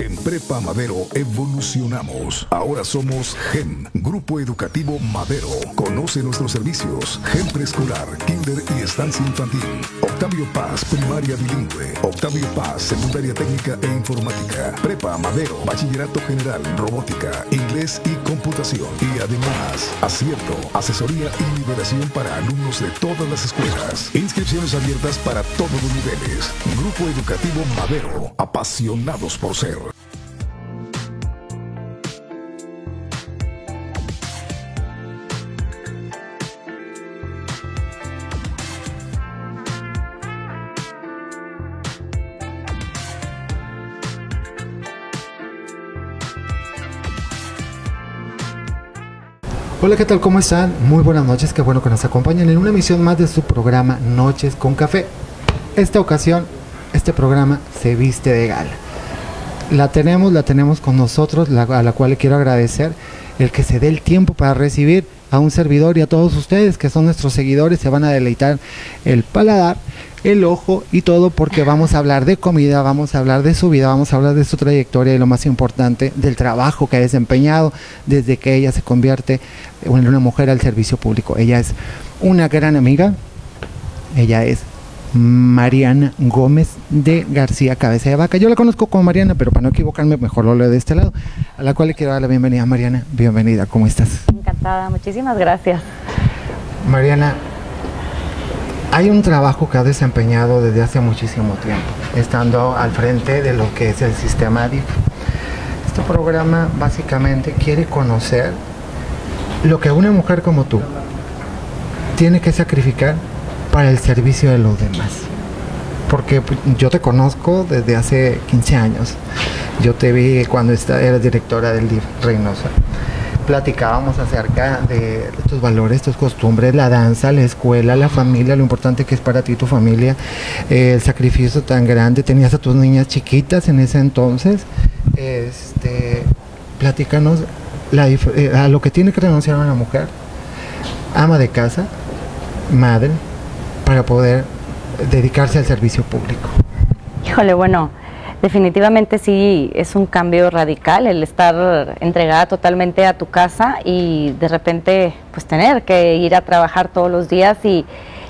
En Prepa Madero evolucionamos. Ahora somos GEM, Grupo Educativo Madero. Conoce nuestros servicios. GEM Preescolar, Kinder y Estancia Infantil. Octavio Paz, Primaria Bilingüe. Octavio Paz, Secundaria Técnica e Informática. Prepa Madero, Bachillerato General, Robótica, Inglés y Computación. Y además, acierto, asesoría y liberación para alumnos de todas las escuelas. Inscripciones abiertas para todos los niveles. Grupo Educativo Madero, apasionados por ser. Hola, ¿qué tal? ¿Cómo están? Muy buenas noches, qué bueno que nos acompañan en una emisión más de su programa Noches con Café. Esta ocasión, este programa se viste de gala. La tenemos, la tenemos con nosotros, la- a la cual le quiero agradecer el que se dé el tiempo para recibir a un servidor y a todos ustedes que son nuestros seguidores, se van a deleitar el paladar, el ojo y todo porque vamos a hablar de comida, vamos a hablar de su vida, vamos a hablar de su trayectoria y lo más importante, del trabajo que ha desempeñado desde que ella se convierte en una mujer al servicio público. Ella es una gran amiga, ella es Mariana Gómez de García Cabeza de Vaca. Yo la conozco como Mariana, pero para no equivocarme, mejor lo leo de este lado. A la cual le quiero dar la bienvenida. Mariana, bienvenida, ¿cómo estás? Encantada, muchísimas gracias. Mariana, hay un trabajo que has desempeñado desde hace muchísimo tiempo, estando al frente de lo que es el sistema DIF. Este programa básicamente quiere conocer lo que una mujer como tú tiene que sacrificar para el servicio de los demás. Porque pues, yo te conozco desde hace 15 años. Yo te vi cuando eras directora del DIF Reynosa. Platicábamos acerca de tus valores, tus costumbres, la danza, la escuela, la familia, lo importante que es para ti tu familia, eh, el sacrificio tan grande. Tenías a tus niñas chiquitas en ese entonces. Este, platícanos eh, a lo que tiene que renunciar una mujer, ama de casa, madre, para poder dedicarse al servicio público. Híjole, bueno, definitivamente sí es un cambio radical el estar entregada totalmente a tu casa y de repente pues tener que ir a trabajar todos los días y,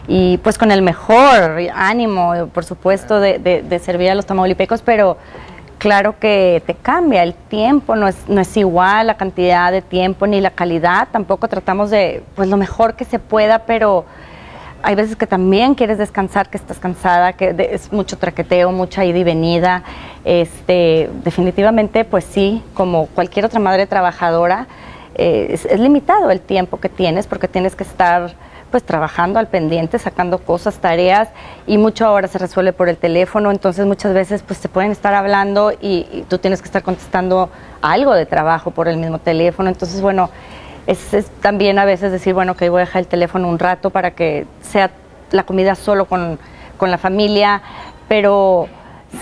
y, pues con el mejor ánimo, por supuesto, de, de- servir a los tamaulipecos, pero claro que te cambia el tiempo, no es, no es igual la cantidad de tiempo ni la calidad, tampoco tratamos de pues lo mejor que se pueda, pero hay veces que también quieres descansar, que estás cansada, que es mucho traqueteo, mucha ida y venida. Este, definitivamente, pues sí, como cualquier otra madre trabajadora, eh, es, es limitado el tiempo que tienes porque tienes que estar pues trabajando al pendiente, sacando cosas, tareas y mucho ahora se resuelve por el teléfono, entonces muchas veces pues te pueden estar hablando y, y tú tienes que estar contestando algo de trabajo por el mismo teléfono, entonces bueno, es, es también a veces decir, bueno, que voy a dejar el teléfono un rato para que sea la comida solo con, con la familia, pero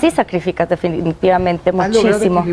sí sacrificas definitivamente ¿Has logrado muchísimo.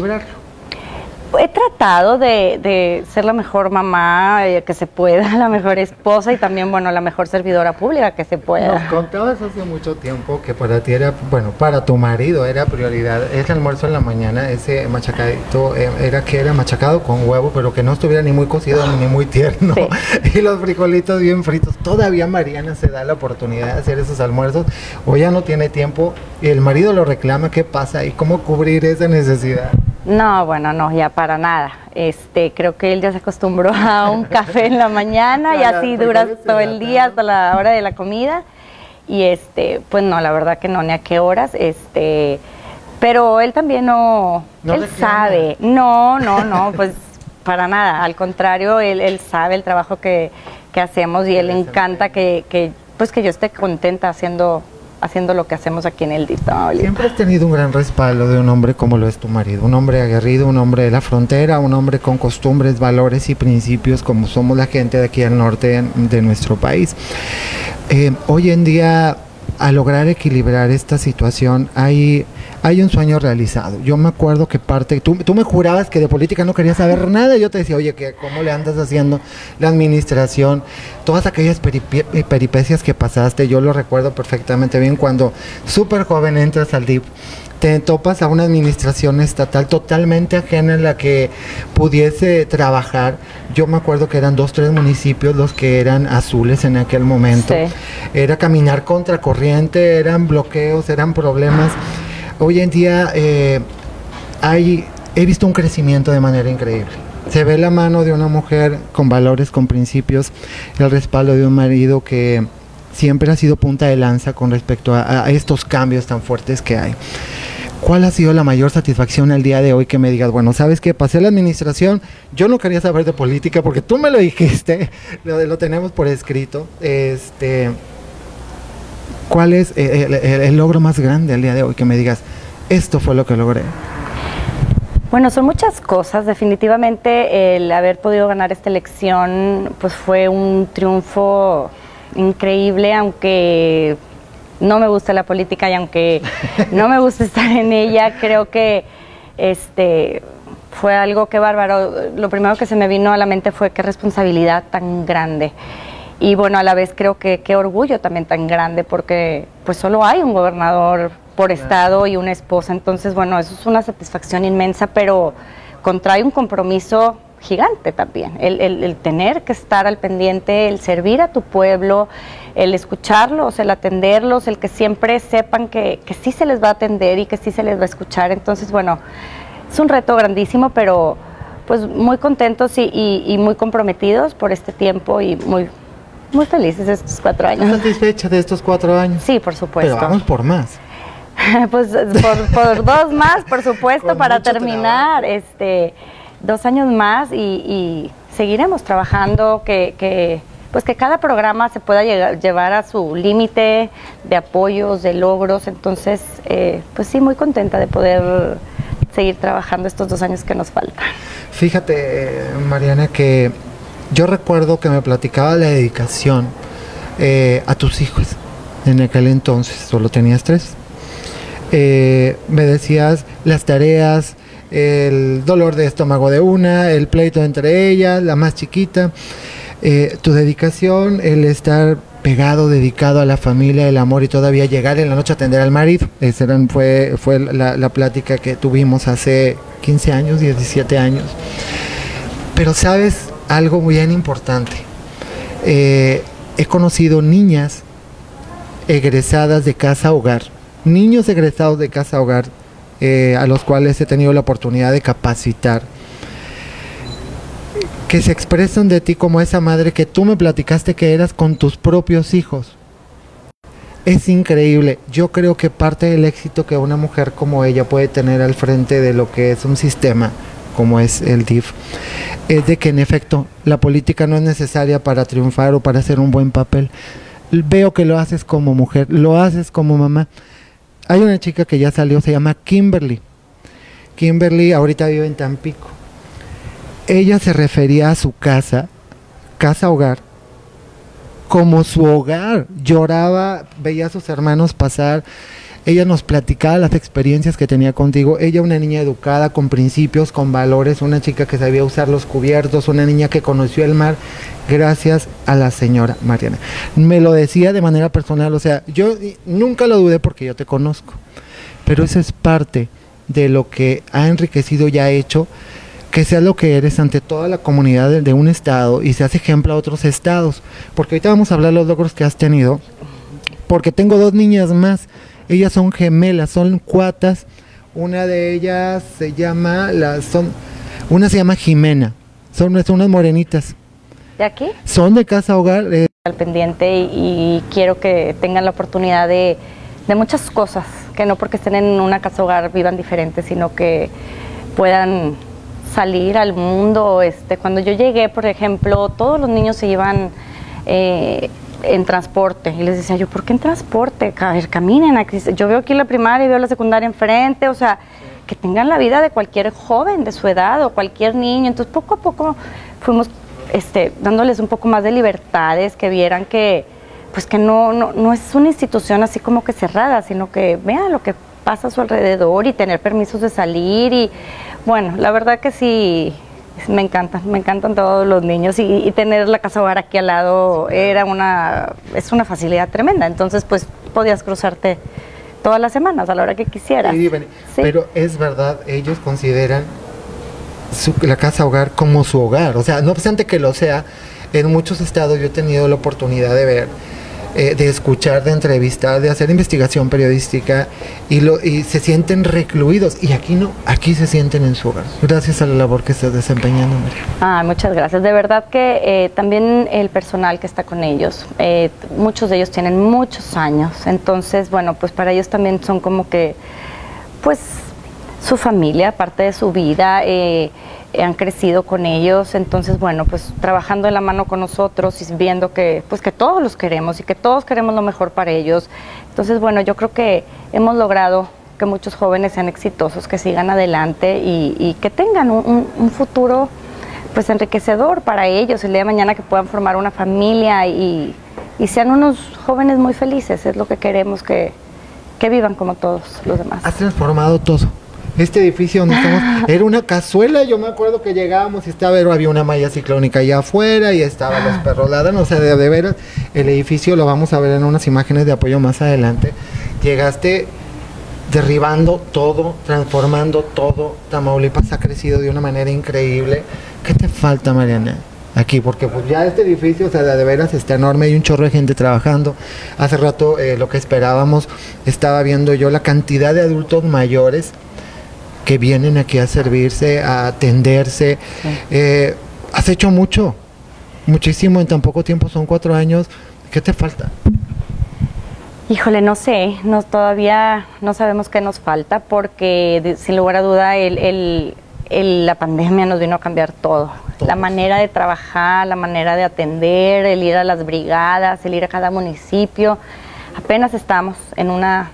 He tratado de, de ser la mejor mamá eh, que se pueda, la mejor esposa y también, bueno, la mejor servidora pública que se Nos pueda. contabas hace mucho tiempo que para ti era, bueno, para tu marido era prioridad ese almuerzo en la mañana, ese machacadito, eh, era que era machacado con huevo, pero que no estuviera ni muy cocido ni muy tierno. Sí. Y los frijolitos bien fritos. Todavía Mariana se da la oportunidad de hacer esos almuerzos o ya no tiene tiempo y el marido lo reclama. ¿Qué pasa? ¿Y cómo cubrir esa necesidad? No, bueno, no, ya para nada. Este, creo que él ya se acostumbró a un café en la mañana y así dura todo el día hasta la hora de la comida. Y este, pues no, la verdad que no, ni a qué horas. Este, pero él también no, No él sabe. No, no, no, pues para nada. Al contrario, él, él sabe el trabajo que, que hacemos y él le encanta que, que, pues que yo esté contenta haciendo, haciendo lo que hacemos aquí en el Tamaulipas. Siempre has tenido un gran respaldo de un hombre como lo es tu marido, un hombre aguerrido, un hombre de la frontera, un hombre con costumbres, valores y principios como somos la gente de aquí al norte de nuestro país. Eh, hoy en día, a lograr equilibrar esta situación, hay, hay un sueño realizado. Yo me acuerdo que parte, tú, tú me jurabas que de política no querías saber nada. Yo te decía, oye, que ¿cómo le andas haciendo la administración? Todas aquellas eh, peripecias que pasaste, yo lo recuerdo perfectamente bien cuando súper joven entras al DIP te topas a una administración estatal totalmente ajena en la que pudiese trabajar. Yo me acuerdo que eran dos, tres municipios los que eran azules en aquel momento. Era caminar contra corriente, eran bloqueos, eran problemas. Hoy en día eh, hay, he visto un crecimiento de manera increíble. Se ve la mano de una mujer con valores, con principios, el respaldo de un marido que siempre ha sido punta de lanza con respecto a, estos cambios tan fuertes que hay. ¿Cuál ha sido la mayor satisfacción el día de hoy que me digas, bueno, sabes que pasé la administración, yo no quería saber de política porque tú me lo dijiste, lo, lo tenemos por escrito. Este, ¿Cuál es el, logro más grande el día de hoy que me digas, esto fue lo que logré? Bueno, son muchas cosas. Definitivamente el haber podido ganar esta elección pues fue un triunfo increíble, aunque no me gusta la política y aunque no me gusta estar en ella, creo que este fue algo que bárbaro. Lo primero que se me vino a la mente fue qué responsabilidad tan grande. Y bueno, a la vez creo que qué orgullo también tan grande porque pues solo hay un gobernador por estado y una esposa. Entonces, bueno, eso es una satisfacción inmensa, pero contrae un compromiso gigante también. El, tener que estar al pendiente, el servir a tu pueblo, el escucharlos, el atenderlos, el que siempre sepan que, que sí se les va a atender y que sí se les va a escuchar. Entonces, bueno, es un reto grandísimo, pero pues muy contentos y, y, muy comprometidos por este tiempo y muy, muy felices estos cuatro años. satisfecha de estos cuatro años? Sí, por supuesto. Pero vamos por más. pues por, dos más, por supuesto, para terminar. Este dos años más y, seguiremos trabajando, que, pues que cada programa se pueda llevar a su límite de apoyos, de logros. Entonces, eh, pues sí, muy contenta de poder seguir trabajando estos dos años que nos faltan. Fíjate, Mariana, que yo recuerdo que me platicaba la dedicación eh, a tus hijos. En aquel entonces solo tenías tres. Eh, me decías las tareas, el dolor de estómago de una, el pleito entre ellas, la más chiquita, eh, tu dedicación, el estar pegado, dedicado a la familia, el amor y todavía llegar en la noche a atender al marido. Esa fue, fue la, plática que tuvimos hace 15 años, 17 años. Pero sabes algo bien importante. Eh, he conocido niñas egresadas de casa hogar, niños egresados de casa hogar eh, a los cuales he tenido la oportunidad de capacitar, que se expresan de ti como esa madre que tú me platicaste que eras con tus propios hijos. Es increíble. Yo creo que parte del éxito que una mujer como ella puede tener al frente de lo que es un sistema como es el DIF, es de que en efecto la política no es necesaria para triunfar o para hacer un buen papel. Veo que lo haces como mujer, lo haces como mamá hay una chica que ya salió, se llama Kimberly. Kimberly ahorita vive en Tampico. Ella se refería a su casa, casa hogar, como su hogar. Lloraba, veía a sus hermanos pasar. Ella nos platicaba las experiencias que tenía contigo. Ella una niña educada, con principios, con valores, una chica que sabía usar los cubiertos, una niña que conoció el mar gracias a la señora Mariana. Me lo decía de manera personal, o sea, yo nunca lo dudé porque yo te conozco, pero eso es parte de lo que ha enriquecido y ha hecho que sea lo que eres ante toda la comunidad de, un estado y se hace ejemplo a otros estados, porque ahorita vamos a hablar de los logros que has tenido, porque tengo dos niñas más, ellas son gemelas, son cuatas, una de ellas se llama, la, son, una se llama Jimena, son, son unas morenitas, ¿De aquí? Son de casa hogar. Eh. Al pendiente y, quiero que tengan la oportunidad de, muchas cosas, que no porque estén en una casa hogar vivan diferentes, sino que puedan salir al mundo. Este, cuando yo llegué, por ejemplo, todos los niños se iban eh, en transporte y les decía yo, ¿por qué en transporte? A ver, caminen. Aquí. Yo veo aquí la primaria y veo la secundaria enfrente, o sea, que tengan la vida de cualquier joven de su edad o cualquier niño. Entonces, poco a poco fuimos este, dándoles un poco más de libertades, que vieran que, pues que no, no, no es una institución así como que cerrada, sino que vean lo que pasa a su alrededor y tener permisos de salir y bueno, la verdad que sí, me encantan, me encantan todos los niños y, tener la casa hogar aquí al lado era una, es una facilidad tremenda, entonces pues podías cruzarte todas las semanas a la hora que quisieras. Pero es verdad, ellos consideran la casa hogar como su hogar, o sea, no obstante que lo sea, en muchos estados yo he tenido la oportunidad de ver eh, de escuchar, de entrevistar, de hacer investigación periodística y, lo, y se sienten recluidos. Y aquí no, aquí se sienten en su hogar, gracias a la labor que estás desempeñando, María. Ah, muchas gracias. De verdad que eh, también el personal que está con ellos, eh, muchos de ellos tienen muchos años, entonces, bueno, pues para ellos también son como que, pues, su familia, parte de su vida han crecido con ellos, entonces bueno, pues trabajando en la mano con nosotros y viendo que pues que todos los queremos y que todos queremos lo mejor para ellos. Entonces bueno, yo creo que hemos logrado que muchos jóvenes sean exitosos, que sigan adelante y, que tengan un, futuro pues enriquecedor para ellos, el día de mañana que puedan formar una familia y, sean unos jóvenes muy felices, es lo que queremos que, que vivan como todos los demás. Has transformado todo este edificio donde estamos, era una cazuela, yo me acuerdo que llegábamos y estaba, había una malla ciclónica allá afuera y estaban los perros ladrando, o sea, de, de veras, el edificio lo vamos a ver en unas imágenes de apoyo más adelante, llegaste derribando todo, transformando todo, Tamaulipas ha crecido de una manera increíble, ¿qué te falta Mariana? aquí, porque pues ya este edificio, o sea, de veras está enorme, hay un chorro de gente trabajando. Hace rato eh, lo que esperábamos, estaba viendo yo la cantidad de adultos mayores que vienen aquí a servirse, a atenderse. Eh, has hecho mucho, muchísimo en tan poco tiempo, son cuatro años. ¿Qué te falta? Híjole, no sé, no, todavía no sabemos qué nos falta porque sin lugar a duda el, la pandemia nos vino a cambiar todo. La manera de trabajar, la manera de atender, el ir a las brigadas, el ir a cada municipio. Apenas estamos en una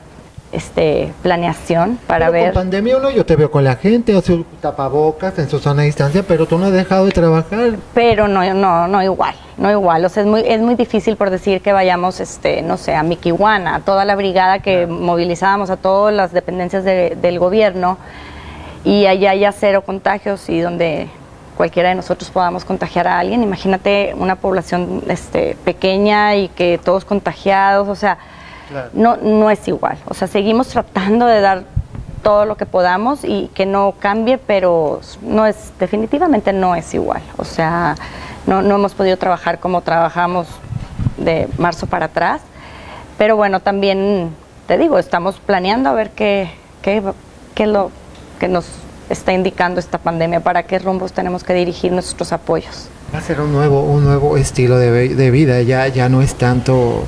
este, planeación para ver. Con pandemia uno yo te veo con la gente, o tapabocas en su zona de distancia, pero tú no has dejado de trabajar. Pero no, no, no igual, no igual. O sea, es muy, es muy difícil por decir que vayamos, este, no sé, a Miquihuana, a toda la brigada que movilizábamos a todas las dependencias del gobierno y allá haya cero contagios y donde cualquiera de nosotros podamos contagiar a alguien. Imagínate una población este, pequeña y que todos contagiados, o sea, no, no es igual. O sea, seguimos tratando de dar todo lo que podamos y que no cambie, pero no es, definitivamente no es igual. O sea, no, no hemos podido trabajar como trabajamos de marzo para atrás. Pero bueno, también te digo, estamos planeando a ver qué, qué, qué es lo que nos está indicando esta pandemia, para qué rumbos tenemos que dirigir nuestros apoyos. Va a ser un nuevo, un nuevo estilo de, de vida, ya, ya no es tanto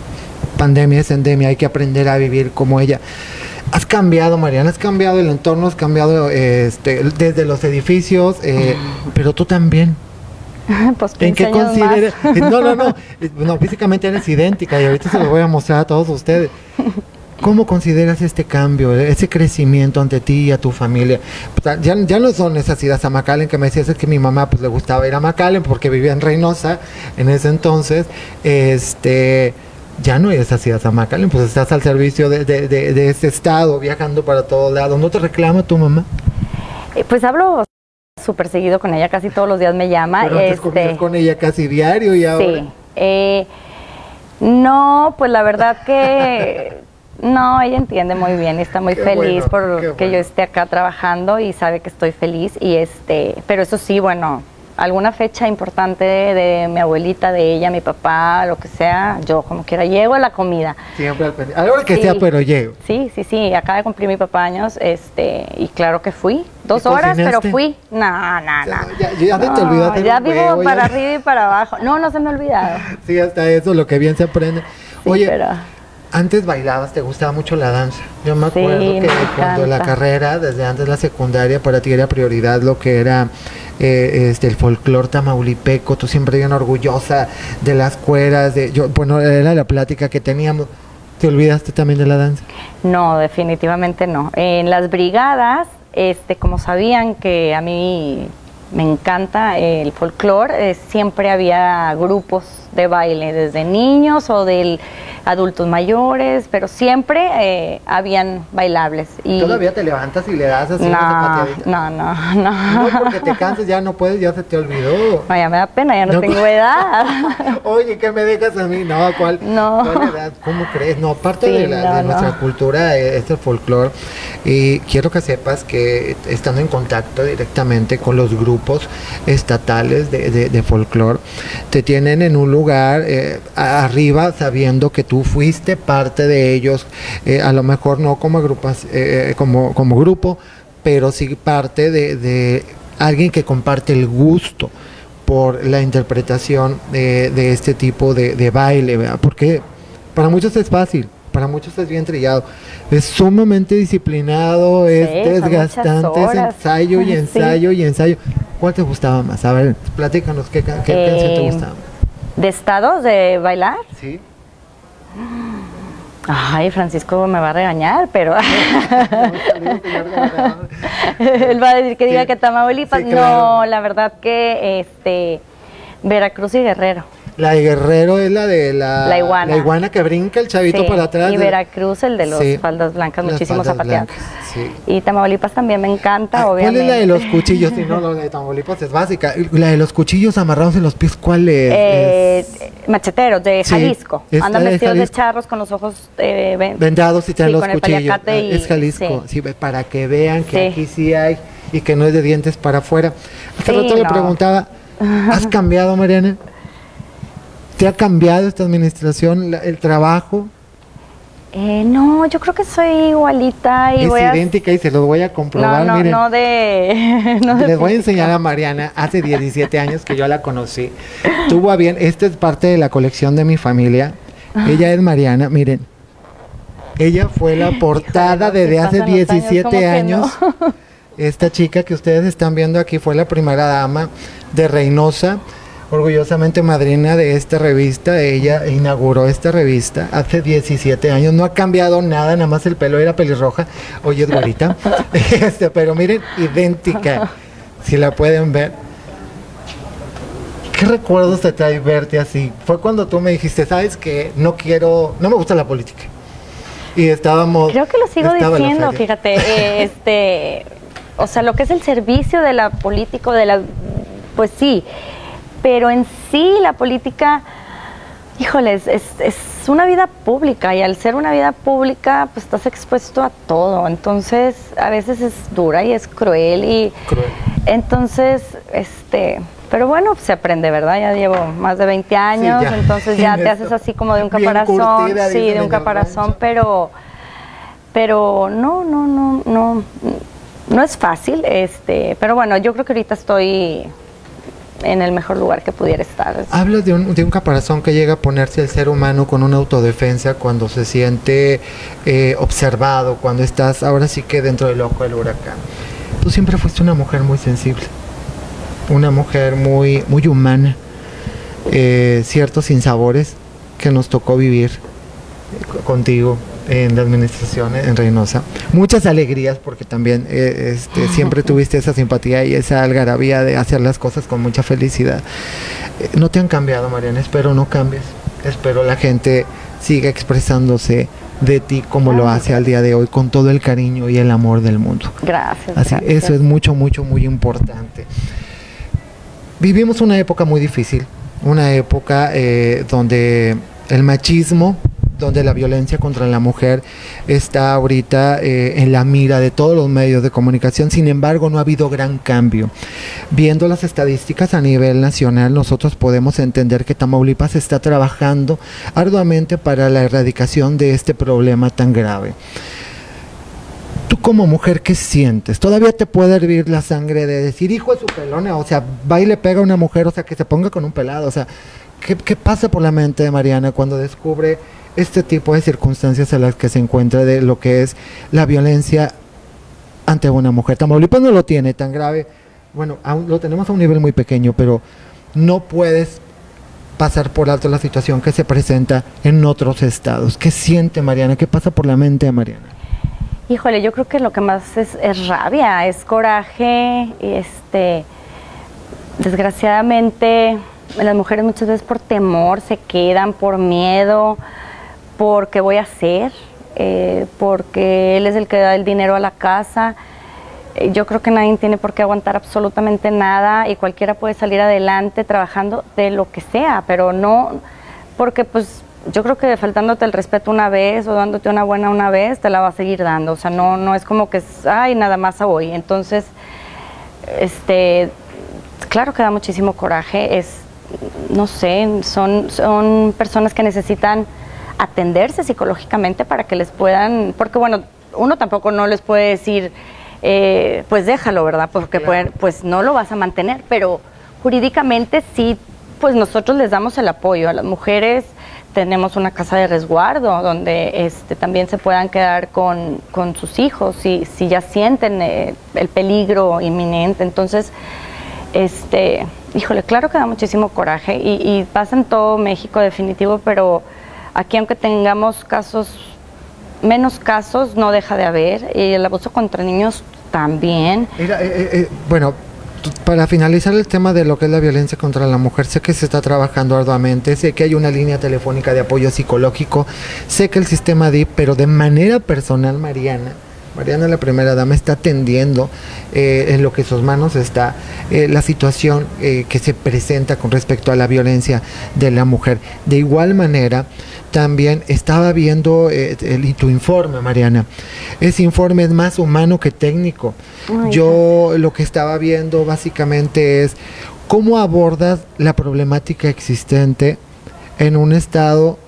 pandemia es endemia, hay que aprender a vivir como ella. Has cambiado, Mariana, has cambiado el entorno, has cambiado este, desde los edificios, eh, pero tú también. Pues ¿En qué consideras? No, no, no, no, físicamente eres idéntica y ahorita se lo voy a mostrar a todos ustedes. ¿Cómo consideras este cambio, ese crecimiento ante ti y a tu familia? ya, ya, no son esas idas a McAllen que me decías es que mi mamá pues le gustaba ir a McAllen porque vivía en Reynosa en ese entonces. Este, ya no es así a Zamacalen, pues estás al servicio de, de, de, este estado, viajando para todos lados. ¿No te reclama tu mamá? Eh, pues hablo súper seguido con ella, casi todos los días me llama. Pero este, con ella casi diario y ahora. Sí. Eh, no, pues la verdad que no, ella entiende muy bien, está muy feliz por que yo esté acá trabajando y sabe que estoy feliz y este, pero eso sí, bueno, alguna fecha importante de, mi abuelita, de ella, mi papá, lo que sea, yo como quiera llego a la comida. Siempre al pendiente. Algo que sea, pero llego. Sí, sí, sí. Acaba de cumplir mi papá años, este, y claro que fui. Dos horas, pero fui. No, no, no. Ya, ya, te olvidaste. Ya vivo para arriba y para abajo. No, no se me ha olvidado. sí, hasta eso, lo que bien se aprende. Oye, antes bailabas, te gustaba mucho la danza. Yo me acuerdo que cuando la carrera, desde antes la secundaria, para ti era prioridad lo que era eh, este, el folclor tamaulipeco, tú siempre bien orgullosa de las cueras, de, yo, bueno, era la plática que teníamos. ¿Te olvidaste también de la danza? No, definitivamente no. En las brigadas, este, como sabían que a mí me encanta el folclore. Eh, siempre había grupos de baile, desde niños o de adultos mayores, pero siempre eh, habían bailables. Y ¿Todavía te levantas y le das así no, no, no, no. No, porque te cansas, ya no puedes, ya se te olvidó. No, ya me da pena, ya no, tengo edad. Oye, ¿qué me dejas a mí? No, ¿cuál, no. edad? ¿Cómo crees? No, parte de, la, de nuestra cultura eh, es el folclore. Y quiero que sepas que estando en contacto directamente con los grupos estatales de, de, de folclore, te tienen en un lugar eh, arriba sabiendo que tú fuiste parte de ellos, eh, a lo mejor no como, agrupas, eh, como, como grupo, pero sí parte de, alguien que comparte el gusto por la interpretación de, este tipo de, baile, porque para muchos es fácil, para muchos es bien trillado, es sumamente disciplinado, es desgastante, es ensayo y ensayo y ensayo. ¿Cuál te gustaba más? A ver, platícanos, ¿qué, qué canción te gustaba más? ¿De estados de bailar? Sí. Ay, Francisco me va a regañar, pero él va a decir que diga que Tamaulipas. No, la verdad que este Veracruz y Guerrero. La de Guerrero es la de la, iguana. iguana que brinca el chavito para atrás. Y Veracruz, el de los faldas blancas, muchísimos zapateados. Y Tamaulipas también me encanta, obviamente. ¿Cuál es la de los cuchillos? si no, la de Tamaulipas es básica. La de los cuchillos amarrados en los pies, ¿cuál es? Eh, Macheteros, de Jalisco. Andan vestidos de, charros con los ojos eh, vendados y traen los cuchillos. Ah, es Jalisco, sí. para que vean que aquí sí hay y que no es de dientes para afuera. Hace rato le preguntaba, ¿has cambiado, Mariana? ¿Te ha cambiado esta administración, el trabajo? Eh, no, yo creo que soy igualita y es idéntica y se los voy a comprobar. No, no, no de. les voy a enseñar a Mariana hace 17 años que yo la conocí. Tuvo a bien, esta es parte de la colección de mi familia. Ah. Ella es Mariana, miren. Ella fue la portada desde hace 17 años. Esta chica que ustedes están viendo aquí fue la primera dama de Reynosa orgullosamente madrina de esta revista. Ella inauguró esta revista hace 17 años. No ha cambiado nada, nada más el pelo era pelirroja. Oye, es güerita. este, pero miren, idéntica. Si la pueden ver. ¿Qué recuerdos te trae verte así? Fue cuando tú me dijiste, sabes que no quiero, no me gusta la política. Y estábamos. Creo que lo sigo diciendo, fíjate. Eh, este, o sea, lo que es el servicio de la político, de la. Pues sí pero en sí la política, híjoles, es, es, una vida pública y al ser una vida pública, pues estás expuesto a todo. Entonces, a veces es dura y es cruel y entonces, este, pero bueno, se aprende, ¿verdad? Ya llevo más de 20 años, entonces ya te haces así como de un caparazón, sí, de un caparazón, pero pero no, no, no, no no es fácil, este, pero bueno, yo creo que ahorita estoy en el mejor lugar que pudiera estar. Hablas de un, de un caparazón que llega a ponerse el ser humano con una autodefensa cuando se siente eh, observado, cuando estás ahora sí que dentro del ojo del huracán. Tú siempre fuiste una mujer muy sensible, una mujer muy, muy humana, eh, ciertos sinsabores que nos tocó vivir contigo en la administración en Reynosa. Muchas alegrías porque también eh, este, siempre tuviste esa simpatía y esa algarabía de hacer las cosas con mucha felicidad. Eh, no te han cambiado, Mariana, espero no cambies. Espero la gente siga expresándose de ti como lo hace al día de hoy con todo el cariño y el amor del mundo. Gracias. Así, Eso es mucho, mucho, muy importante. Vivimos una época muy difícil, una época eh, donde el machismo donde la violencia contra la mujer está ahorita eh, en la mira de todos los medios de comunicación. Sin embargo, no ha habido gran cambio. Viendo las estadísticas a nivel nacional, nosotros podemos entender que Tamaulipas está trabajando arduamente para la erradicación de este problema tan grave. Tú como mujer, ¿qué sientes? ¿Todavía te puede hervir la sangre de decir, hijo de su pelona? O sea, va y le pega a una mujer, o sea, que se ponga con un pelado. O sea, ¿qué, pasa por la mente de Mariana cuando descubre este tipo de circunstancias a las que se encuentra de lo que es la violencia ante una mujer. Tamaulipas no lo tiene tan grave, bueno, lo tenemos a un nivel muy pequeño, pero no puedes pasar por alto la situación que se presenta en otros estados. ¿Qué siente Mariana? ¿Qué pasa por la mente de Mariana? Híjole, yo creo que lo que más es, es rabia, es coraje, este, desgraciadamente las mujeres muchas veces por temor se quedan, por miedo, por qué voy a hacer, eh, porque él es el que da el dinero a la casa. Eh, yo creo que nadie tiene por qué aguantar absolutamente nada y cualquiera puede salir adelante trabajando de lo que sea, pero no porque pues yo creo que faltándote el respeto una vez o dándote una buena una vez, te la va a seguir dando. O sea, no, no es como que, ay, nada más hoy. Entonces, este, claro que da muchísimo coraje. Es, no sé, son, son personas que necesitan atenderse psicológicamente para que les puedan, porque bueno, uno tampoco no les puede decir, eh, pues déjalo, ¿verdad? Porque pues no lo vas a mantener, pero jurídicamente sí, pues nosotros les damos el apoyo a las mujeres. Tenemos una casa de resguardo donde este, también se puedan quedar con, con sus hijos si, si ya sienten eh, el peligro inminente. Entonces, este, híjole, claro que da muchísimo coraje y, y pasa en todo México definitivo, pero Aquí aunque tengamos casos, menos casos, no deja de haber. Y el abuso contra niños también. Eh, eh, eh, bueno, para finalizar el tema de lo que es la violencia contra la mujer, sé que se está trabajando arduamente, sé que hay una línea telefónica de apoyo psicológico, sé que el sistema DIP, pero de manera personal, Mariana, Mariana, la primera dama, está atendiendo en lo que sus manos está la situación que se presenta con respecto a la violencia de la mujer. De igual manera, también estaba viendo eh, el, tu informe, Mariana. Ese informe es más humano que técnico. Yo lo que estaba viendo básicamente es cómo abordas la problemática existente en un estado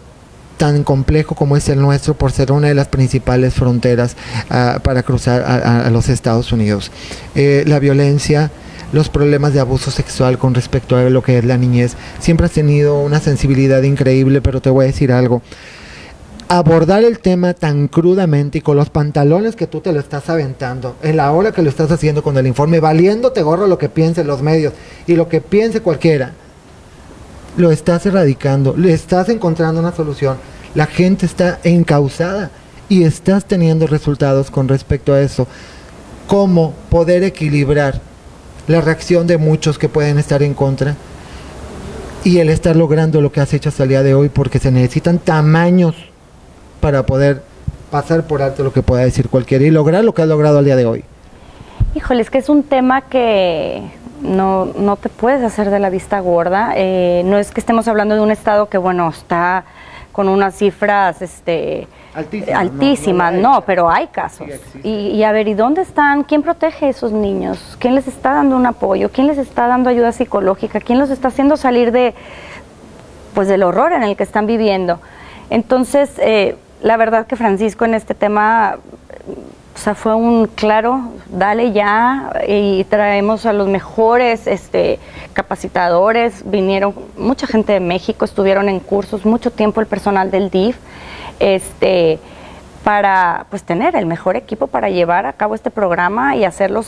tan complejo como es el nuestro por ser una de las principales fronteras ah, para cruzar a, los Estados Unidos. Eh, la violencia los problemas de abuso sexual con respecto a lo que es la niñez. Siempre has tenido una sensibilidad increíble, pero te voy a decir algo. Abordar el tema tan crudamente y con los pantalones que tú te lo estás aventando, en la hora que lo estás haciendo con el informe, valiéndote gorro lo que piensen los medios y lo que piense cualquiera, lo estás erradicando, le estás encontrando una solución. La gente está encausada y estás teniendo resultados con respecto a eso. ¿Cómo poder equilibrar la reacción de muchos que pueden estar en contra y el estar logrando lo que has hecho hasta el día de hoy porque se necesitan tamaños para poder pasar por alto lo que pueda decir cualquiera y lograr lo que has logrado al día de hoy. Híjole, es que es un tema que no, no te puedes hacer de la vista gorda. Eh, no es que estemos hablando de un estado que, bueno, está con unas cifras este, altísimas, no, pero hay casos. y, a ver, ¿y dónde están? ¿Quién protege a esos niños? ¿Quién les está dando un apoyo? ¿Quién les está dando ayuda psicológica? ¿Quién los está haciendo salir de, pues, del horror en el que están viviendo? Entonces, eh, la verdad que Francisco en este tema o sea, fue un claro, dale ya y traemos a los mejores este, capacitadores, vinieron mucha gente de México, estuvieron en cursos mucho tiempo el personal del DIF, este, para pues tener el mejor equipo para llevar a cabo este programa y hacerlos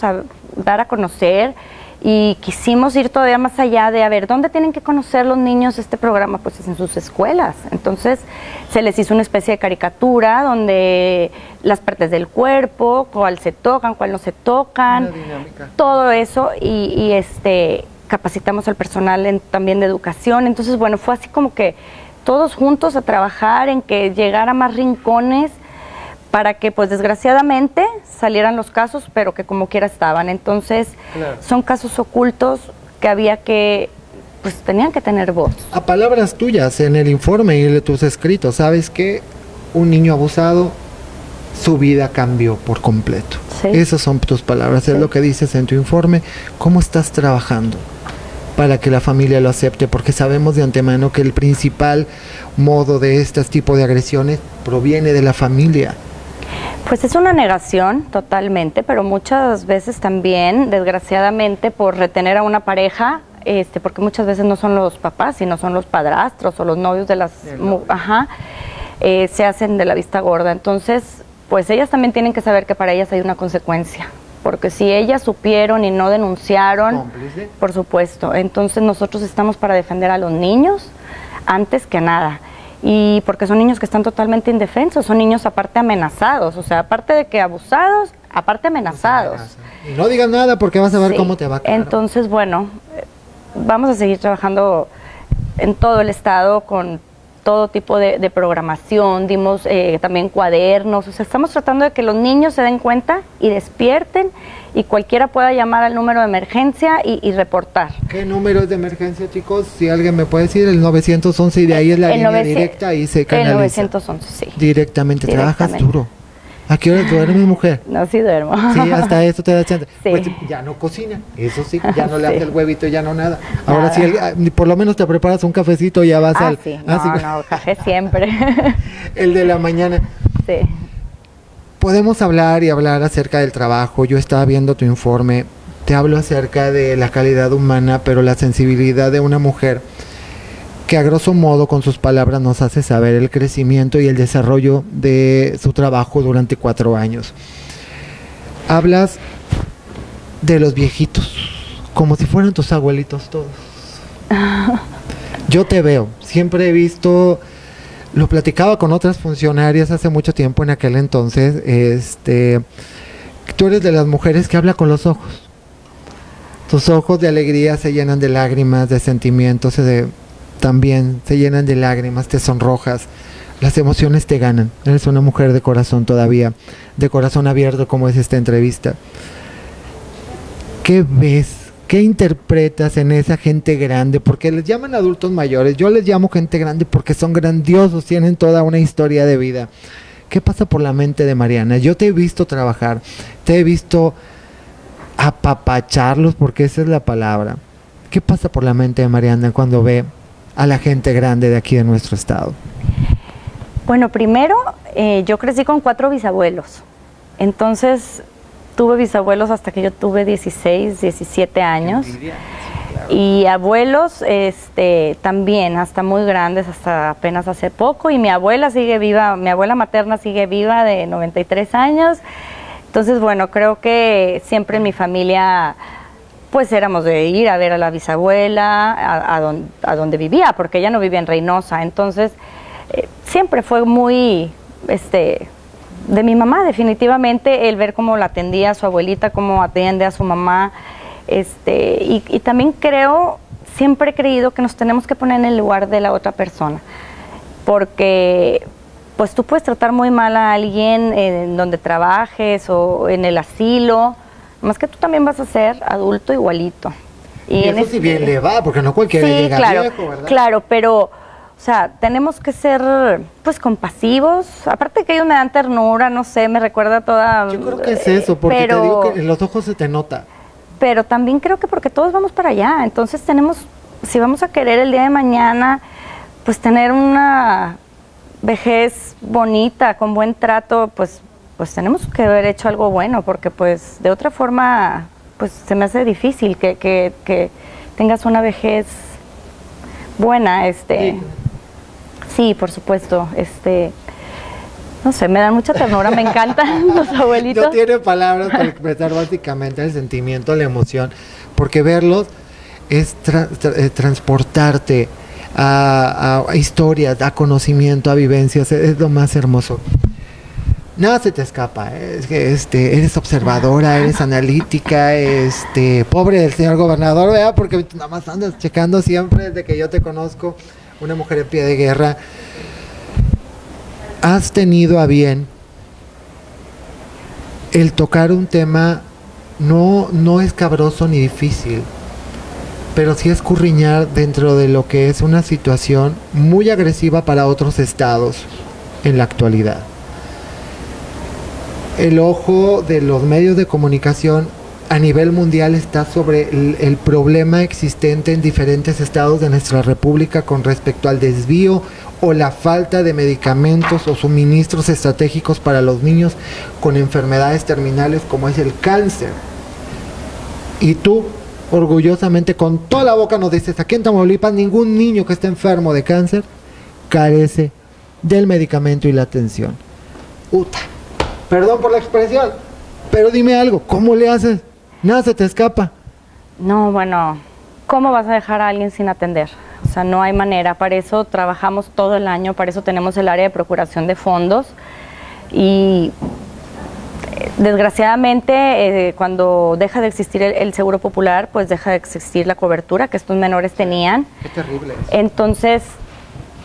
dar a conocer y quisimos ir todavía más allá de a ver dónde tienen que conocer los niños este programa pues es en sus escuelas. Entonces se les hizo una especie de caricatura donde las partes del cuerpo cuál se tocan cuál no se tocan todo eso y, este capacitamos al personal también de educación. Entonces bueno fue así como que todos juntos a trabajar en que llegara más rincones para que pues desgraciadamente salieran los casos, pero que como quiera estaban. Entonces, son casos ocultos que había que pues tenían que tener voz. A palabras tuyas en el informe y de tus escritos, sabes que un niño abusado su vida cambió por completo. Esas son tus palabras, es lo que dices en tu informe. ¿Cómo estás trabajando para que la familia lo acepte? Porque sabemos de antemano que el principal modo de este tipo de agresiones proviene de la familia. Pues es una negación totalmente, pero muchas veces también, desgraciadamente, por retener a una pareja, este, porque muchas veces no son los papás, sino son los padrastros o los novios de las, ajá, eh, se hacen de la vista gorda. Entonces, pues ellas también tienen que saber que para ellas hay una consecuencia, porque si ellas supieron y no denunciaron, por supuesto, entonces nosotros estamos para defender a los niños antes que nada y porque son niños que están totalmente indefensos, son niños aparte amenazados, o sea, aparte de que abusados, aparte amenazados. Y no digas nada porque vas a ver cómo te va. Entonces, bueno, vamos a seguir trabajando en todo el estado con todo tipo de, programación, dimos eh, también cuadernos, o sea, estamos tratando de que los niños se den cuenta y despierten y cualquiera pueda llamar al número de emergencia y, reportar. ¿Qué número es de emergencia, chicos? Si alguien me puede decir, el 911 y de ahí es la línea directa y se canaliza. El 911, sí. Directamente, trabajas duro. ¿A qué hora duerme mi mujer? No, sí duermo. Sí, hasta eso te da chance. Pues ya no cocina, eso sí, ya no le hace el huevito, ya no nada. Ahora sí, ah, por lo menos te preparas un cafecito y ya vas ah, al... Sí. Ah, no, no, café siempre. el de la mañana. Sí. Podemos hablar y hablar acerca del trabajo. Yo estaba viendo tu informe. Te hablo acerca de la calidad humana, pero la sensibilidad de una mujer que a grosso modo con sus palabras nos hace saber el crecimiento y el desarrollo de su trabajo durante cuatro años. Hablas de los viejitos, como si fueran tus abuelitos todos. Yo te veo, siempre he visto, lo platicaba con otras funcionarias hace mucho tiempo en aquel entonces, este, tú eres de las mujeres que habla con los ojos. Tus ojos de alegría se llenan de lágrimas, de sentimientos, de también se llenan de lágrimas, te sonrojas, las emociones te ganan. Eres una mujer de corazón todavía, de corazón abierto como es esta entrevista. ¿Qué ves? ¿Qué interpretas en esa gente grande? Porque les llaman adultos mayores, yo les llamo gente grande porque son grandiosos, tienen toda una historia de vida. ¿Qué pasa por la mente de Mariana? Yo te he visto trabajar, te he visto apapacharlos, porque esa es la palabra. ¿Qué pasa por la mente de Mariana cuando ve a la gente grande de aquí de nuestro estado? Bueno, primero eh, yo crecí con cuatro bisabuelos, entonces tuve bisabuelos hasta que yo tuve 16, 17 años. Y abuelos este, también, hasta muy grandes, hasta apenas hace poco. Y mi abuela sigue viva, mi abuela materna sigue viva de 93 años. Entonces, bueno, creo que siempre en mi familia pues éramos de ir a ver a la bisabuela, a, donde vivía, porque ella no vivía en Reynosa. Entonces, eh, siempre fue muy, este, de mi mamá, definitivamente, el ver cómo la atendía a su abuelita, cómo atiende a su mamá. Este, y, y también creo, siempre he creído que nos tenemos que poner en el lugar de la otra persona, porque pues tú puedes tratar muy mal a alguien en donde trabajes o en el asilo, más que tú también vas a ser adulto igualito. Y, eso sí bien le va, porque no cualquiera sí, llega claro, viejo, ¿verdad? Claro, pero, o sea, tenemos que ser, pues, compasivos. Aparte que ellos me dan ternura, no sé, me recuerda toda... Yo creo que es eso, porque te digo que en los ojos se te nota. Pero también creo que porque todos vamos para allá, entonces tenemos, si vamos a querer el día de mañana, pues tener una vejez bonita, con buen trato, pues pues tenemos que haber hecho algo bueno, porque pues de otra forma, pues se me hace difícil que, que, tengas una vejez buena, este. Sí. por supuesto, este. No sé, me dan mucha ternura, me encantan los abuelitos. No tiene palabras para expresar básicamente el sentimiento, la emoción, porque verlos es eh, transportarte a, a, historias, a conocimiento, a vivencias, es lo más hermoso nada se te escapa. Es que este, eres observadora, eres analítica, este, pobre del señor gobernador, vea, porque nada más andas checando siempre desde que yo te conozco, una mujer en pie de guerra. Has tenido a bien el tocar un tema no, no escabroso ni difícil, pero sí escurriñar dentro de lo que es una situación muy agresiva para otros estados en la actualidad el ojo de los medios de comunicación a nivel mundial está sobre el, problema existente en diferentes estados de nuestra república con respecto al desvío o la falta de medicamentos o suministros estratégicos para los niños con enfermedades terminales como es el cáncer. Y tú, orgullosamente, con toda la boca nos dices, aquí en Tamaulipas ningún niño que esté enfermo de cáncer carece del medicamento y la atención. Uta. Perdón por la expresión, pero dime algo, ¿cómo le haces? Nada se te escapa. No, bueno, ¿cómo vas a dejar a alguien sin atender? O sea, no hay manera. Para eso trabajamos todo el año, para eso tenemos el área de procuración de fondos y Desgraciadamente, eh, cuando deja de existir el, el, seguro popular, pues deja de existir la cobertura que estos menores tenían. Qué terrible. Entonces,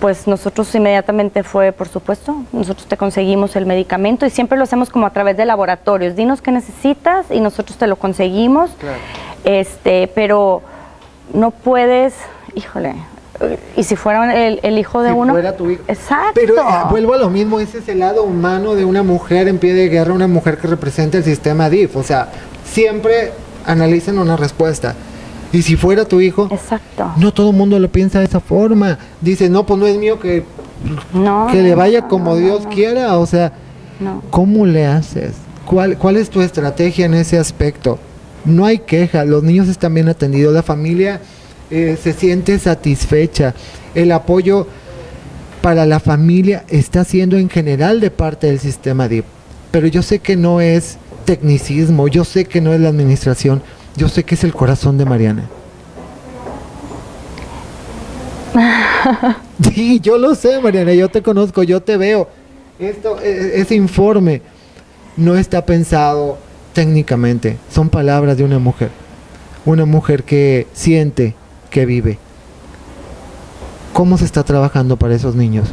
pues nosotros inmediatamente fue, por supuesto, nosotros te conseguimos el medicamento y siempre lo hacemos como a través de laboratorios. Dinos qué necesitas y nosotros te lo conseguimos. Claro. Este, pero no puedes, híjole, y si fuera el, el hijo de Si uno. fuera tu hijo. Exacto. Pero eh, vuelvo a lo mismo, ese es el lado humano de una mujer en pie de guerra, una mujer que representa el sistema DIF. O sea, siempre analicen una respuesta. Y si fuera tu hijo, Exacto. no todo el mundo lo piensa de esa forma. Dice, no, pues no es mío que, No. que le vaya como no, Dios quiera. O sea. ¿cómo le haces? ¿Cuál, ¿Cuál es tu estrategia en ese aspecto? No hay queja, los niños están bien atendidos, la familia eh, se siente satisfecha, el apoyo para la familia está siendo en general de parte del sistema DIP. Pero yo sé que no es tecnicismo, yo sé que no es la administración, yo sé que es el corazón de Mariana. Sí, yo lo sé, Mariana, yo te conozco, yo te veo. Esto, e- ese informe no está pensado técnicamente, son palabras de una mujer. Una mujer que siente, que vive. ¿Cómo se está trabajando para esos niños?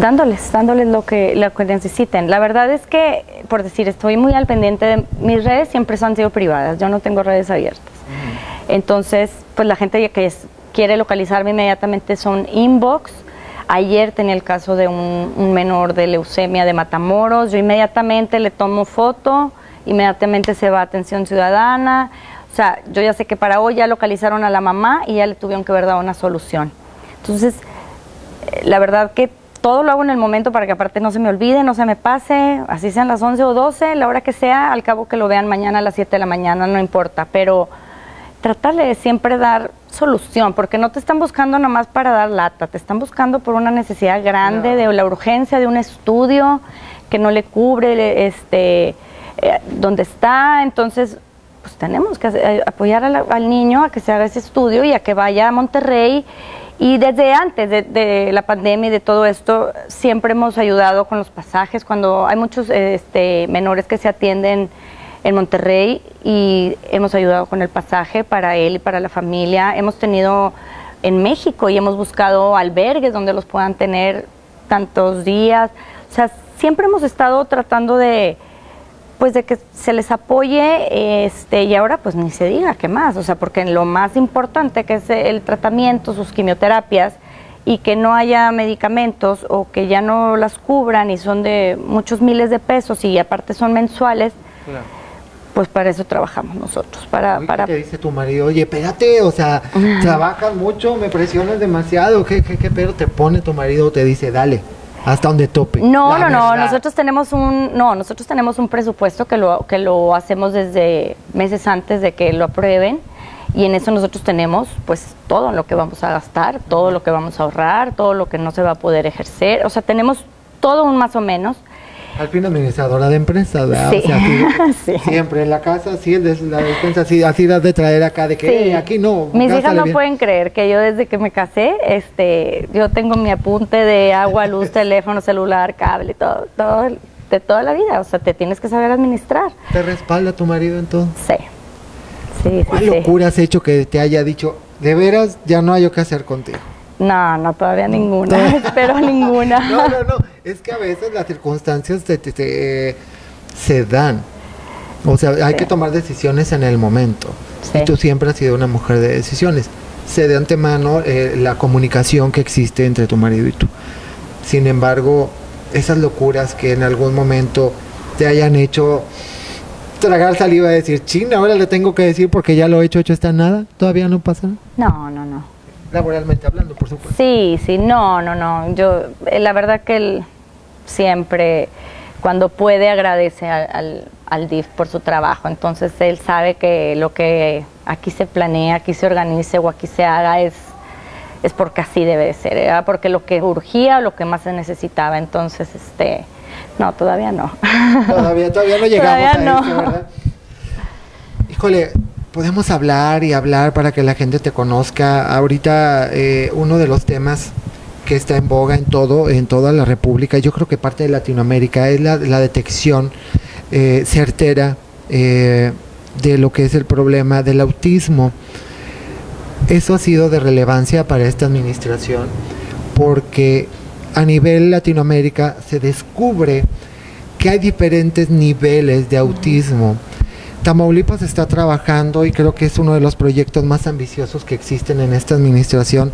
Dándoles, dándoles lo que, lo que necesiten. La verdad es que, por decir, estoy muy al pendiente de mis redes, siempre han sido privadas, yo no tengo redes abiertas. Entonces, pues la gente que es- quiere localizarme inmediatamente son inbox. Ayer tenía el caso de un, un menor de leucemia de Matamoros, yo inmediatamente le tomo foto, inmediatamente se va a atención ciudadana. O sea, yo ya sé que para hoy ya localizaron a la mamá y ya le tuvieron que ver dado una solución. Entonces, eh, la verdad que todo lo hago en el momento para que aparte no se me olvide, no se me pase, así sean las 11 o 12, la hora que sea, al cabo que lo vean mañana a las 7 de la mañana, no importa, pero tratarle de siempre dar solución, porque no te están buscando nomás para dar lata, te están buscando por una necesidad grande, de la urgencia de un estudio que no le cubre este eh, donde está, entonces pues tenemos que eh, apoyar la- al niño a que se haga ese estudio y a que vaya a Monterrey. Y desde antes de, de la pandemia y de todo esto, siempre hemos ayudado con los pasajes. Cuando hay muchos este, menores que se atienden en Monterrey y hemos ayudado con el pasaje para él y para la familia. Hemos tenido en México y hemos buscado albergues donde los puedan tener tantos días. O sea, siempre hemos estado tratando de pues de que se les apoye este y ahora pues ni se diga qué más, o sea, porque lo más importante que es el tratamiento, sus quimioterapias y que no haya medicamentos o que ya no las cubran y son de muchos miles de pesos y aparte son mensuales, pues para eso trabajamos nosotros, para Oye, para ¿Qué te dice tu marido? Oye, espérate, o sea, trabajas mucho, me presionas demasiado. ¿Qué, qué, qué pero te pone tu marido? Te dice, dale, hasta donde tope. No, no, no, nosotros tenemos un no, nosotros tenemos un presupuesto que lo que lo hacemos desde meses antes de que lo aprueben y en eso nosotros tenemos pues todo lo que vamos a gastar, todo lo que vamos a ahorrar, todo lo que no se va a poder ejercer, o sea, tenemos todo un más o menos. Al fin administradora de empresa, ¿verdad? Sí. O sea, así- Sí. siempre en la casa, sí, la despensa, así, así las de traer acá, de que Sí. "Eh, aquí no. Mis hijas no bien". pueden creer que yo desde que me casé, este, yo tengo mi apunte de agua, luz, teléfono, celular, cable, todo, todo, de toda la vida. O sea, te tienes que saber administrar. ¿Te respalda tu marido entonces? Sí. Sí, ¿Cuál locura has hecho que te haya dicho, de veras, ya no hay yo qué hacer contigo? No, no, todavía ninguna. Espero ninguna. No, no, no. Es que a veces las circunstancias te- se dan. O sea, hay Sí. que tomar decisiones en el momento. Sí. Y tú siempre has sido una mujer de decisiones. Sé de antemano eh, la comunicación que existe entre tu marido y tú. Sin embargo, esas locuras que en algún momento te hayan hecho tragar saliva y decir, china, ahora le tengo que decir porque ya lo he hecho, hecho está nada, todavía no pasa. No, no. Laboralmente hablando, por supuesto. Sí, sí, no, no, no. Yo, eh, la verdad que él siempre, cuando puede, agradece al, al, al DIF por su trabajo. Entonces, él sabe que lo que aquí se planea, aquí se organice o aquí se haga es, es porque así debe de ser, porque lo que urgía, lo que más se necesitaba. Entonces, este, no, todavía no. Todavía, todavía no llegamos Todavía a no. eso, ¿verdad? Híjole, podemos hablar y hablar para que la gente te conozca. Ahorita eh, uno de los temas que está en boga en todo, en toda la República, yo creo que parte de Latinoamérica, es la, detección eh, certera eh, de lo que es el problema del autismo. Eso ha sido de relevancia para esta administración porque a nivel Latinoamérica se descubre que hay diferentes niveles de autismo. Tamaulipas está trabajando y creo que es uno de los proyectos más ambiciosos que existen en esta administración,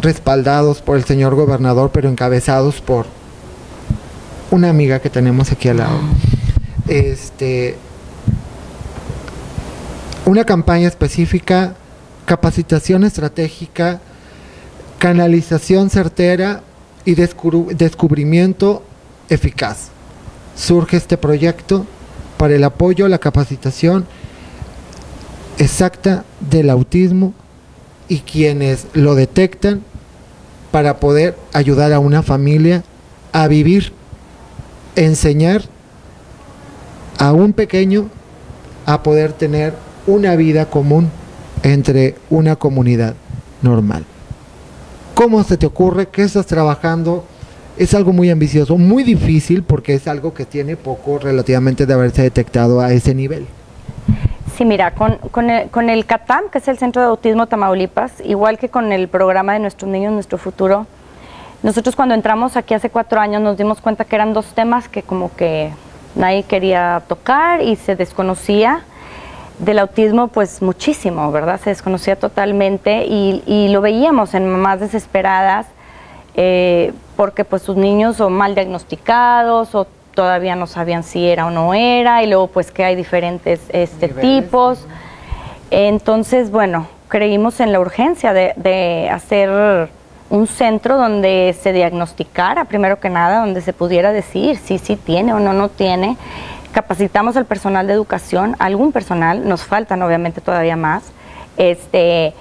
respaldados por el señor gobernador, pero encabezados por una amiga que tenemos aquí al lado. Este, una campaña específica, capacitación estratégica, canalización certera y descubrimiento eficaz. Surge este proyecto para el apoyo la capacitación exacta del autismo y quienes lo detectan para poder ayudar a una familia a vivir, enseñar a un pequeño a poder tener una vida común entre una comunidad normal. ¿Cómo se te ocurre? ¿Qué estás trabajando? Es algo muy ambicioso, muy difícil porque es algo que tiene poco relativamente de haberse detectado a ese nivel. Sí, mira, con, con, el, con el CATAM, que es el Centro de Autismo Tamaulipas, igual que con el programa de Nuestros Niños, Nuestro Futuro, nosotros cuando entramos aquí hace cuatro años nos dimos cuenta que eran dos temas que como que nadie quería tocar y se desconocía del autismo pues muchísimo, ¿verdad? Se desconocía totalmente y, lo veíamos en mamás desesperadas eh, porque pues sus niños son mal diagnosticados o todavía no sabían si era o no era y luego pues que hay diferentes este, tipos. Entonces, bueno, creímos en la urgencia de, de hacer un centro donde se diagnosticara, primero que nada, donde se pudiera decir si sí tiene o no, no tiene. Capacitamos al personal de educación, algún personal, nos faltan obviamente todavía más, este,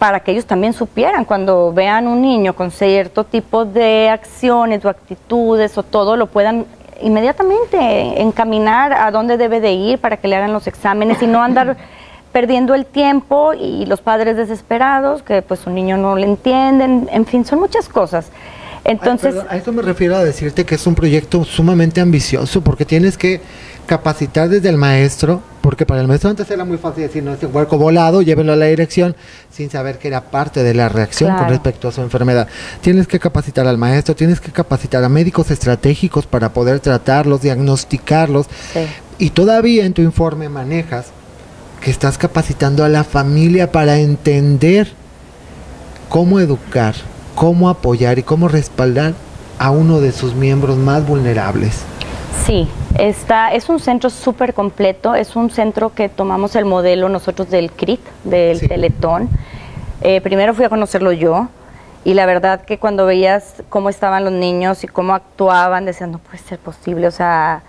para que ellos también supieran cuando vean un niño con cierto tipo de acciones o actitudes o todo, lo puedan inmediatamente encaminar a dónde debe de ir para que le hagan los exámenes y no andar perdiendo el tiempo y los padres desesperados, que pues un niño no le entienden, en fin, son muchas cosas. Entonces, a eso me refiero a decirte que es un proyecto sumamente ambicioso porque tienes que capacitar desde el maestro, porque para el maestro antes era muy fácil decir, no, es un huerco volado, llévenlo a la dirección, sin saber que era parte de la reacción con respecto a su enfermedad. Tienes que capacitar al maestro, tienes que capacitar a médicos estratégicos para poder tratarlos, diagnosticarlos. Y todavía en tu informe manejas que estás capacitando a la familia para entender cómo educar, cómo apoyar y cómo respaldar a uno de sus miembros más vulnerables. Sí, está, es un centro súper completo, es un centro que tomamos el modelo nosotros del CRIT, del Teletón. Eh, primero fui a conocerlo yo y la verdad que cuando veías cómo estaban los niños y cómo actuaban, decías, no puede ser posible, o sea,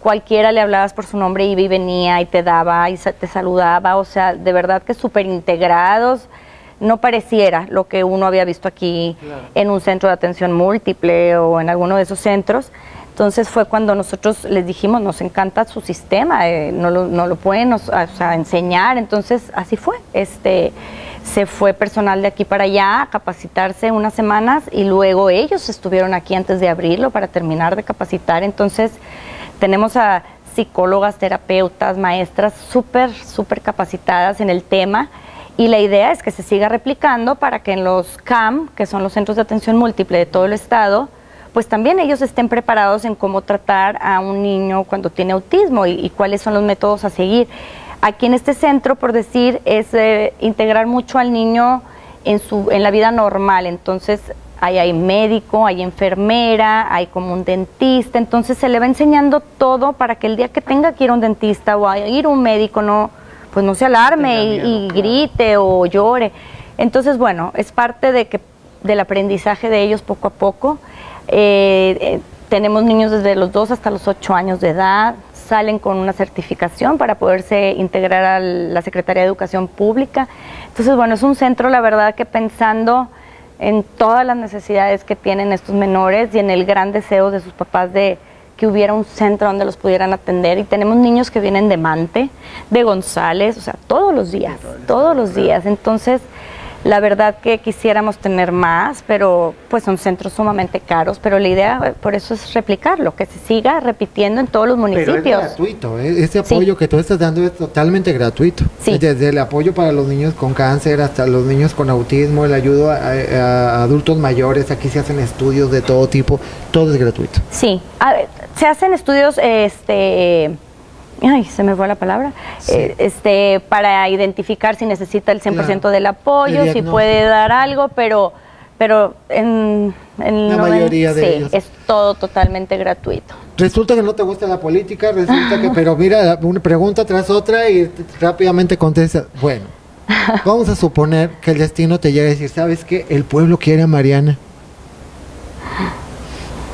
cualquiera le hablabas por su nombre y venía y te daba y te saludaba, o sea, de verdad que súper integrados no pareciera lo que uno había visto aquí en un centro de atención múltiple o en alguno de esos centros. Entonces fue cuando nosotros les dijimos, nos encanta su sistema, eh, no, lo, no, lo, pueden enseñar. Entonces así fue. Este, se fue personal de aquí para allá a capacitarse unas semanas y luego ellos estuvieron aquí antes de abrirlo para terminar de capacitar. Entonces tenemos a psicólogas, terapeutas, maestras súper, súper capacitadas en el tema y la idea es que se siga replicando para que en los CAM, que son los centros de atención múltiple de todo el estado, pues también ellos estén preparados en cómo tratar a un niño cuando tiene autismo y, cuáles son los métodos a seguir. Aquí en este centro, por decir, es eh, integrar mucho al niño en, su, en la vida normal. Entonces, ahí hay médico, hay enfermera, hay como un dentista. Entonces, se le va enseñando todo para que el día que tenga que ir a un dentista o a ir a un médico, no, pues no se alarme y, grite o llore. Entonces, bueno, es parte de que, del aprendizaje de ellos poco a poco. Eh, eh, tenemos niños desde los 2 hasta los 8 años de edad, salen con una certificación para poderse integrar a la Secretaría de Educación Pública. Entonces, bueno, es un centro, la verdad, que pensando en todas las necesidades que tienen estos menores y en el gran deseo de sus papás de, que hubiera un centro donde los pudieran atender. Y tenemos niños que vienen de Mante, de González, o sea, todos los días, todos los días. Entonces, La verdad que quisiéramos tener más, pero pues son centros sumamente caros, pero la idea eh, por eso es replicarlo, que se siga repitiendo en todos los municipios. Pero es gratuito, ese apoyo que tú estás dando es totalmente gratuito. Desde el apoyo para los niños con cáncer hasta los niños con autismo, el ayudo a, adultos mayores, aquí se hacen estudios de todo tipo, todo es gratuito. Sí, se hacen estudios, este ay, se me fue la palabra, eh, este, para identificar si necesita el 100% del apoyo, si puede dar algo, pero, pero en, la mayoría de sí, es todo totalmente gratuito. Resulta que no te gusta la política, resulta que, pero mira, una pregunta tras otra y rápidamente contesta, bueno, vamos a suponer que el destino te llegue a decir, ¿sabes qué? El pueblo quiere a Mariana.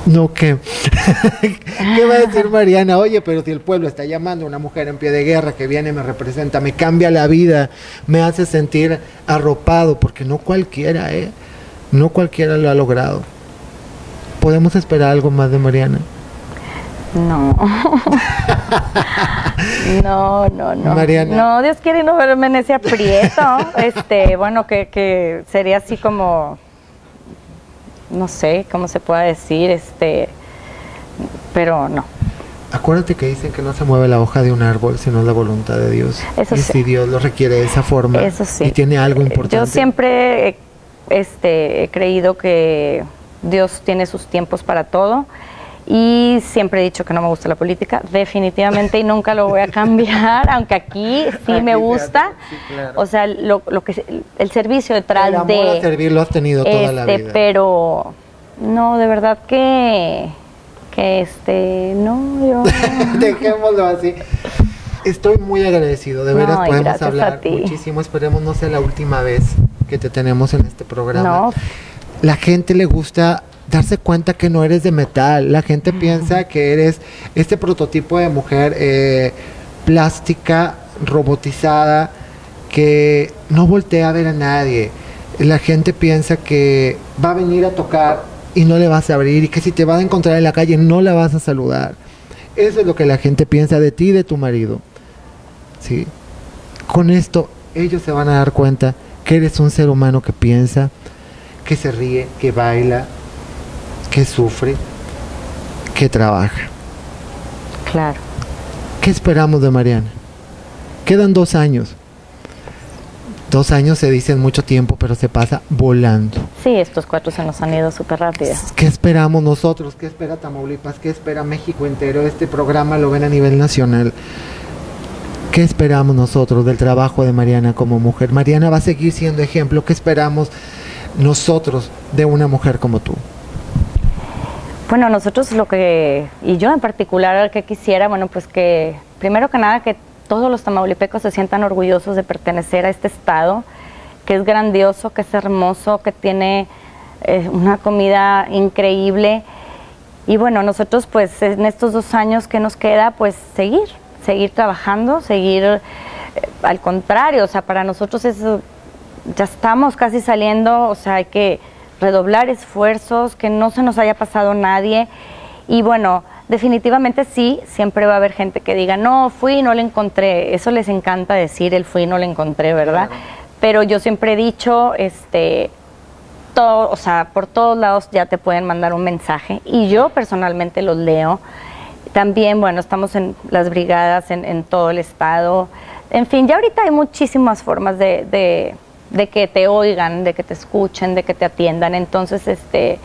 No, ¿qué? ¿Qué va a decir Mariana? Oye, pero si el pueblo está llamando a una mujer en pie de guerra que viene, me representa, me cambia la vida, me hace sentir arropado, porque no cualquiera, ¿eh? No cualquiera lo ha logrado. ¿Podemos esperar algo más de Mariana? No. no, no, no. Mariana. No, Dios quiere no verme en ese aprieto. este, bueno, que, que sería así como no sé cómo se pueda decir, este, pero no. Acuérdate que dicen que no se mueve la hoja de un árbol sino la voluntad de Dios. Eso y si Dios lo requiere de esa forma Eso sí. y tiene algo importante. Yo siempre este, he creído que Dios tiene sus tiempos para todo y siempre he dicho que no me gusta la política, definitivamente, y nunca lo voy a cambiar, aunque aquí sí me gusta. O sea, lo, lo, que el servicio detrás el amor de a servir lo has tenido toda la este, vida. Pero no, de verdad que que este, no, yo dejémoslo así. Estoy muy agradecido, de veras podemos hablar muchísimo, esperemos no sea la última vez que te tenemos en este programa. No. La gente le gusta darse cuenta que no eres de metal. La gente piensa que eres este prototipo de mujer eh, plástica, robotizada, que no voltea a ver a nadie. La gente piensa que va a venir a tocar y no le vas a abrir y que si te vas a encontrar en la calle no la vas a saludar. Eso es lo que la gente piensa de ti y de tu marido. ¿Sí? Con esto ellos se van a dar cuenta que eres un ser humano que piensa, que se ríe, que baila, que sufre, que trabaja. Claro. ¿Qué esperamos de Mariana? Quedan dos años. Dos años se dicen mucho tiempo, pero se pasa volando. Sí, estos cuatro se nos han ido súper rápido. ¿Qué esperamos nosotros? ¿Qué espera Tamaulipas? ¿Qué espera México entero? Este programa lo ven a nivel nacional. ¿Qué esperamos nosotros del trabajo de Mariana como mujer? Mariana va a seguir siendo ejemplo. ¿Qué esperamos nosotros de una mujer como tú? Bueno, nosotros lo que, y yo en particular, que quisiera, bueno, pues que primero que nada que todos los tamaulipecos se sientan orgullosos de pertenecer a este estado, que es grandioso, que es hermoso, que tiene eh, una comida increíble. Y bueno, nosotros pues en estos dos años que nos queda, pues seguir, seguir trabajando, seguir eh, al contrario, o sea, para nosotros es, ya estamos casi saliendo, o sea, hay que redoblar esfuerzos, que no se nos haya pasado nadie. Y bueno, definitivamente sí, siempre va a haber gente que diga, no, fui y no le encontré. Eso les encanta decir, el fui y no le encontré, ¿verdad? Pero yo siempre he dicho, este, todo, o sea, por todos lados ya te pueden mandar un mensaje y yo personalmente los leo. También, bueno, estamos en las brigadas en, en todo el estado. En fin, ya ahorita hay muchísimas formas de, de de que te oigan, de que te escuchen, de que te atiendan. Entonces, este,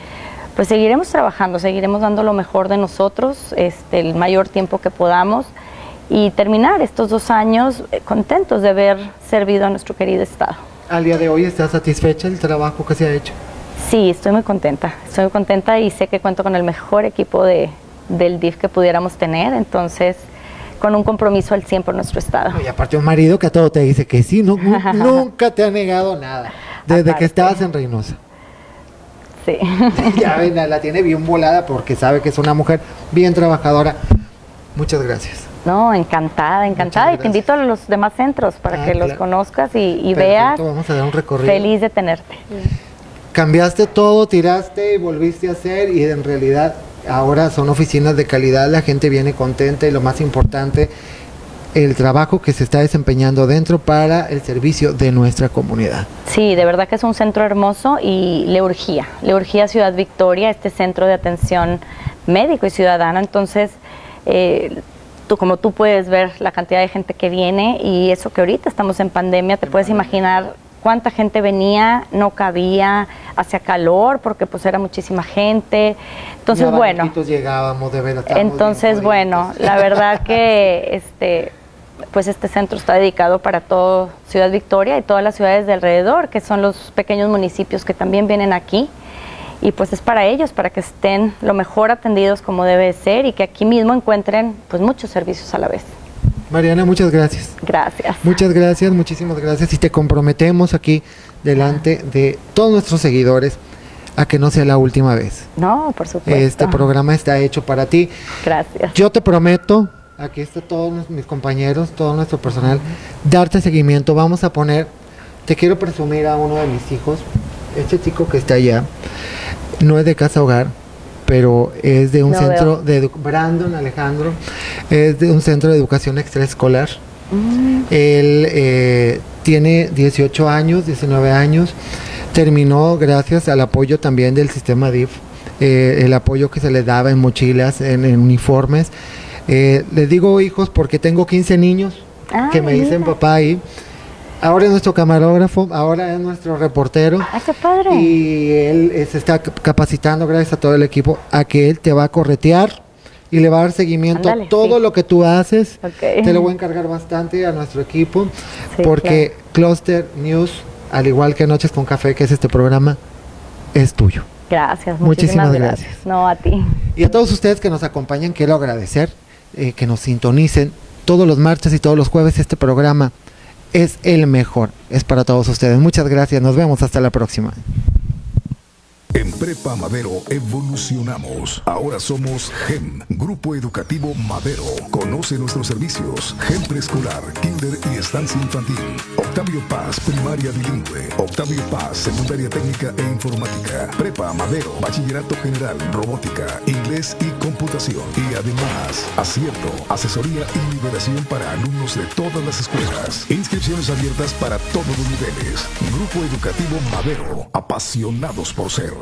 pues seguiremos trabajando, seguiremos dando lo mejor de nosotros, este, el mayor tiempo que podamos y terminar estos dos años eh, contentos de haber servido a nuestro querido Estado. ¿Al día de hoy estás satisfecha del trabajo que se ha hecho? Sí, estoy muy contenta, estoy muy contenta y sé que cuento con el mejor equipo de, del DIF que pudiéramos tener, entonces con un compromiso al 100 por nuestro Estado. Y aparte un marido que a todo te dice que sí, no, nunca te ha negado nada, desde que estabas en Reynosa. Sí. ya ven, la tiene bien volada porque sabe que es una mujer bien trabajadora. Muchas gracias. No, encantada, encantada. Y te invito a los demás centros para ah, que los conozcas y, veas. Vamos a dar un recorrido. Feliz de tenerte. Cambiaste todo, tiraste y volviste a hacer y en realidad ahora son oficinas de calidad, la gente viene contenta y lo más importante, el trabajo que se está desempeñando dentro para el servicio de nuestra comunidad. Sí, de verdad que es un centro hermoso y le urgía, le urgía Ciudad Victoria, este centro de atención médico y ciudadano, entonces... Eh, tú, como tú puedes ver la cantidad de gente que viene y eso que ahorita estamos en pandemia, te puedes imaginar cuánta gente venía, no cabía, hacía calor porque pues era muchísima gente. Entonces, bueno. Llegábamos de ver, entonces, bueno, la verdad que este pues este centro está dedicado para todo Ciudad Victoria y todas las ciudades de alrededor, que son los pequeños municipios que también vienen aquí. Y pues es para ellos, para que estén lo mejor atendidos como debe ser y que aquí mismo encuentren pues muchos servicios a la vez. Mariana, muchas gracias. Gracias. Muchas gracias, muchísimas gracias. Y te comprometemos aquí delante de todos nuestros seguidores a que no sea la última vez. No, por supuesto. Este programa está hecho para ti. Gracias. Yo te prometo, aquí está todos mis compañeros, todo nuestro personal, darte seguimiento. Vamos a poner, te quiero presumir a uno de mis hijos, este chico que está allá, no es de casa hogar, pero es de un centro de Brandon Alejandro, es de un centro de educación extraescolar. Mm. Él eh, tiene 18 años, 19 años, terminó gracias al apoyo también del sistema DIF, eh, el apoyo que se le daba en mochilas, en, uniformes. Eh, les digo hijos porque tengo 15 niños que me dicen papá ahí. Ahora es nuestro camarógrafo, ahora es nuestro reportero. Ah, qué padre. Y él eh, se está capacitando, gracias a todo el equipo, a que él te va a corretear y le va a dar seguimiento a todo lo que tú haces. Te lo voy a encargar bastante a nuestro equipo, porque Cluster News, al igual que Noches con Café, que es este programa, es tuyo. Gracias, muchísimas gracias. No, a ti. Y a todos ustedes que nos acompañan, quiero agradecer eh, que nos sintonicen todos los martes y todos los jueves este programa es el mejor. Es para todos ustedes. Muchas gracias. Nos vemos hasta la próxima. En Prepa Madero evolucionamos. Ahora somos GEM, Grupo Educativo Madero. Conoce nuestros servicios. GEM Preescolar, Kinder y Estancia Infantil. Octavio Paz, Primaria Bilingüe. Octavio Paz, Secundaria Técnica e Informática. Prepa Madero, Bachillerato General, Robótica, Inglés y Computación. Y además, acierto, asesoría y liberación para alumnos de todas las escuelas. Inscripciones abiertas para todos los niveles. Grupo Educativo Madero, apasionados por ser.